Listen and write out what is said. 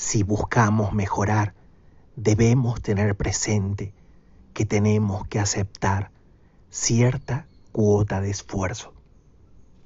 Si buscamos mejorar, debemos tener presente que tenemos que aceptar cierta cuota de esfuerzo.